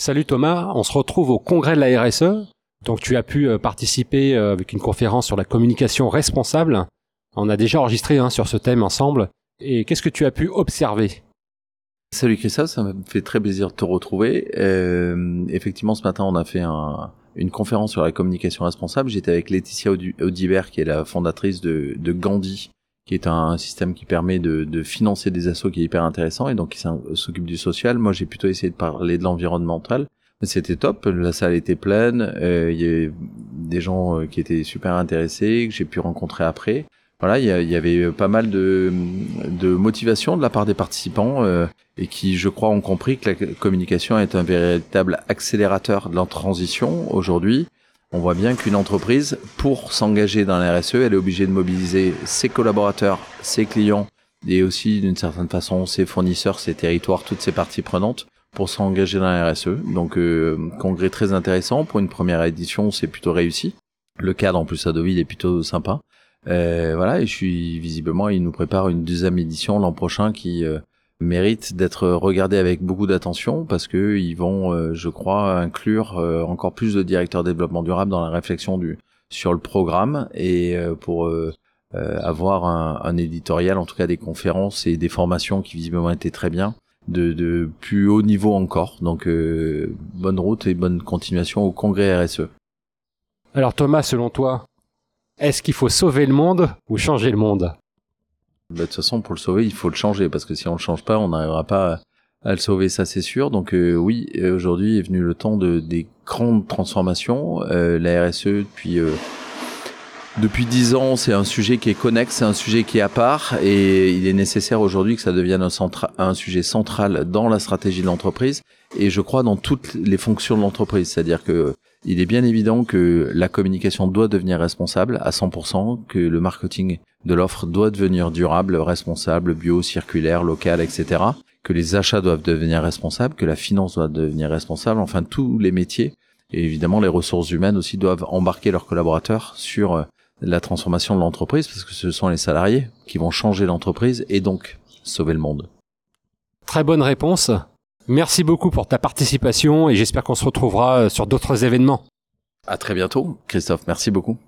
Salut Thomas, on se retrouve au congrès de la RSE. Donc tu as pu euh, participer euh, avec une conférence sur la communication responsable. On a déjà enregistré hein, sur ce thème ensemble. Et qu'est-ce que tu as pu observer? Salut Christophe, ça me fait très plaisir de te retrouver. Euh, effectivement, ce matin, on a fait un, une conférence sur la communication responsable. J'étais avec Laetitia Audibert, qui est la fondatrice de Gandhi, qui est un, système qui permet de, financer des assos qui est hyper intéressant et donc qui s'occupe du social. Moi, j'ai plutôt essayé de parler de l'environnemental. C'était top, la salle était pleine, euh, il y avait des gens euh, qui étaient super intéressés, que j'ai pu rencontrer après. Voilà, il y, avait pas mal de, motivation de la part des participants euh, et qui, je crois, ont compris que la communication est un véritable accélérateur de la transition aujourd'hui. On voit bien qu'une entreprise, pour s'engager dans la RSE, elle est obligée de mobiliser ses collaborateurs, ses clients et aussi, d'une certaine façon, ses fournisseurs, ses territoires, toutes ses parties prenantes pour s'engager dans la RSE. Donc euh, congrès très intéressant pour une première édition, c'est plutôt réussi. Le cadre en plus à Deauville est plutôt sympa. Euh, voilà, et je suis visiblement, il nous prépare une deuxième édition l'an prochain qui euh, mérite d'être regardée avec beaucoup d'attention parce que ils vont, euh, je crois, inclure encore plus de directeurs développement durable dans la réflexion du sur le programme et pour avoir un, éditorial, en tout cas des conférences et des formations qui visiblement étaient très bien de, plus haut niveau encore. Donc euh, bonne route et bonne continuation au congrès RSE. Alors Thomas, selon toi, est-ce qu'il faut sauver le monde ou changer le monde? Bah, De toute façon, pour le sauver, il faut le changer, parce que si on le change pas, on n'arrivera pas à, le sauver, ça c'est sûr. Donc euh, oui, aujourd'hui est venu le temps de des grandes transformations. Euh, la RSE depuis depuis dix ans, c'est un sujet qui est connexe, c'est un sujet qui est à part, et il est nécessaire aujourd'hui que ça devienne un, un sujet central dans la stratégie de l'entreprise, et je crois dans toutes les fonctions de l'entreprise. C'est-à-dire que il est bien évident que la communication doit devenir responsable à 100%, que le marketing de l'offre doit devenir durable, responsable, bio, circulaire, local, etc. Que les achats doivent devenir responsables, que la finance doit devenir responsable, enfin tous les métiers. Et évidemment, les ressources humaines aussi doivent embarquer leurs collaborateurs sur euh, la transformation de l'entreprise parce que ce sont les salariés qui vont changer l'entreprise et donc sauver le monde. Très bonne réponse. Merci beaucoup pour ta participation et j'espère qu'on se retrouvera sur d'autres événements. À très bientôt, Christophe. Merci beaucoup.